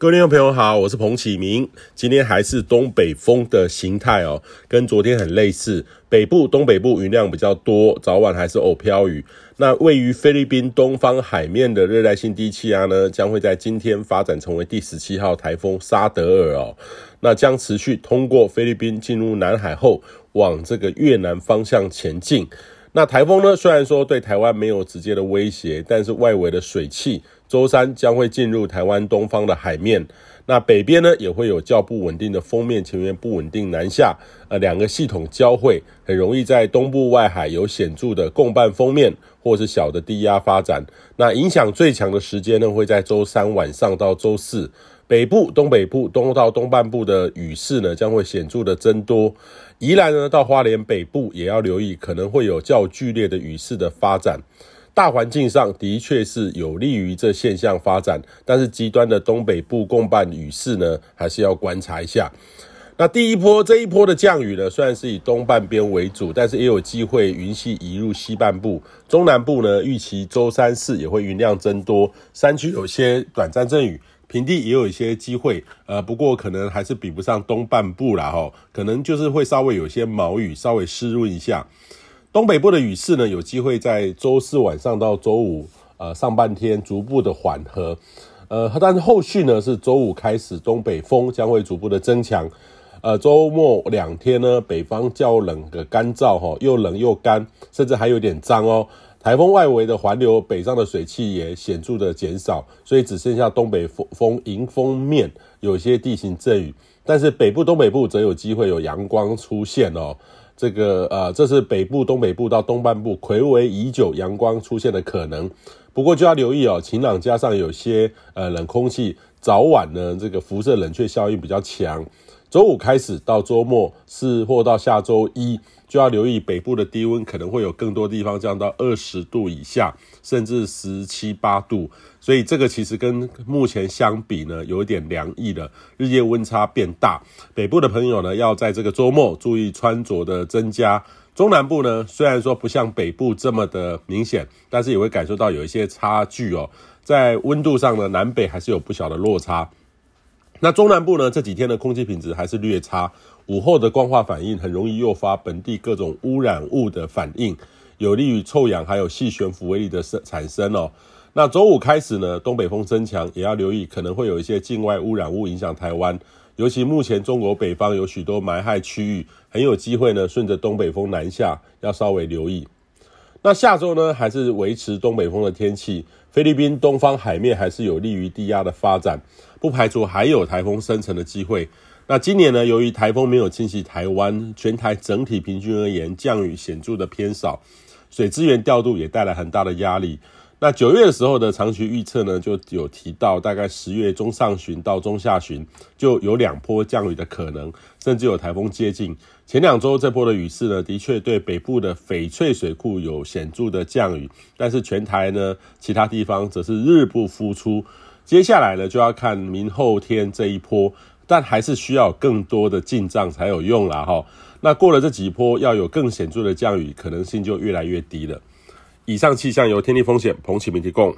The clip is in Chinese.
各位听众朋友好，我是彭启明。今天还是东北风的形态哦，跟昨天很类似。北部、东北部云量比较多，早晚还是偶飘雨。那位于菲律宾东方海面的热带性低气压呢，将会在今天发展成为第十七号台风沙德尔哦。那将持续通过菲律宾进入南海后，往这个越南方向前进。那台风呢，虽然说对台湾没有直接的威胁，但是外围的水汽。周三将会进入台湾东方的海面，那北边呢也会有较不稳定的风面前缘不稳定南下，呃，两个系统交汇，很容易在东部外海有显著的共伴锋面或是小的低压发展。那影响最强的时间呢会在周三晚上到周四，北部、东北部、东到东半部的雨势呢将会显著的增多，宜兰呢到花莲北部也要留意，可能会有较剧烈的雨势的发展。大环境上的确是有利于这现象发展，但是极端的东北部共伴雨势呢，还是要观察一下。那第一波这一波的降雨呢，虽然是以东半边为主，但是也有机会云系移入西半部、中南部呢。预期周三四也会云量增多，山区有些短暂阵雨，平地也有一些机会。呃，不过可能还是比不上东半部啦哦，可能就是会稍微有些毛雨，稍微湿润一下。东北部的雨势呢，有机会在周四晚上到周五，呃，上半天逐步的缓和，呃，但是后续呢是周五开始，东北风将会逐步的增强，呃，周末两天呢，北方较冷的干燥哈，又冷又干，甚至还有点脏哦。台风外围的环流，北上的水汽也显著的减少，所以只剩下东北风风迎风面有些地形阵雨，但是北部、东北部则有机会有阳光出现哦。这个呃，这是北部、东北部到东半部睽违已久阳光出现的可能，不过就要留意哦，晴朗加上有些呃冷空气，早晚呢这个辐射冷却效应比较强。周五开始到周末是或到下周一，就要留意北部的低温可能会有更多地方降到二十度以下，甚至十七八度。所以这个其实跟目前相比呢，有一点凉意的，日夜温差变大。北部的朋友呢，要在这个周末注意穿着的增加。中南部呢，虽然说不像北部这么的明显，但是也会感受到有一些差距哦。在温度上呢，南北还是有不小的落差。那中南部呢，这几天的空气品质还是略差，午后的光化反应很容易诱发本地各种污染物的反应，有利于臭氧还有细悬浮微粒的生产生哦。那周五开始呢，东北风增强，也要留意可能会有一些境外污染物影响台湾，尤其目前中国北方有许多霾害区域，很有机会呢顺着东北风南下，要稍微留意。那下周呢，还是维持东北风的天气，菲律宾东方海面还是有利于低压的发展，不排除还有台风生成的机会。那今年呢，由于台风没有侵袭台湾，全台整体平均而言降雨显著的偏少，水资源调度也带来很大的压力。那九月的时候的长期预测呢，就有提到，大概十月中上旬到中下旬就有两波降雨的可能，甚至有台风接近。前两周这波的雨势呢，的确对北部的翡翠水库有显著的降雨，但是全台呢，其他地方则是日不敷出。接下来呢，就要看明后天这一波，但还是需要更多的进账才有用啦哈。那过了这几波，要有更显著的降雨，可能性就越来越低了。以上气象由天地风险彭启明提供。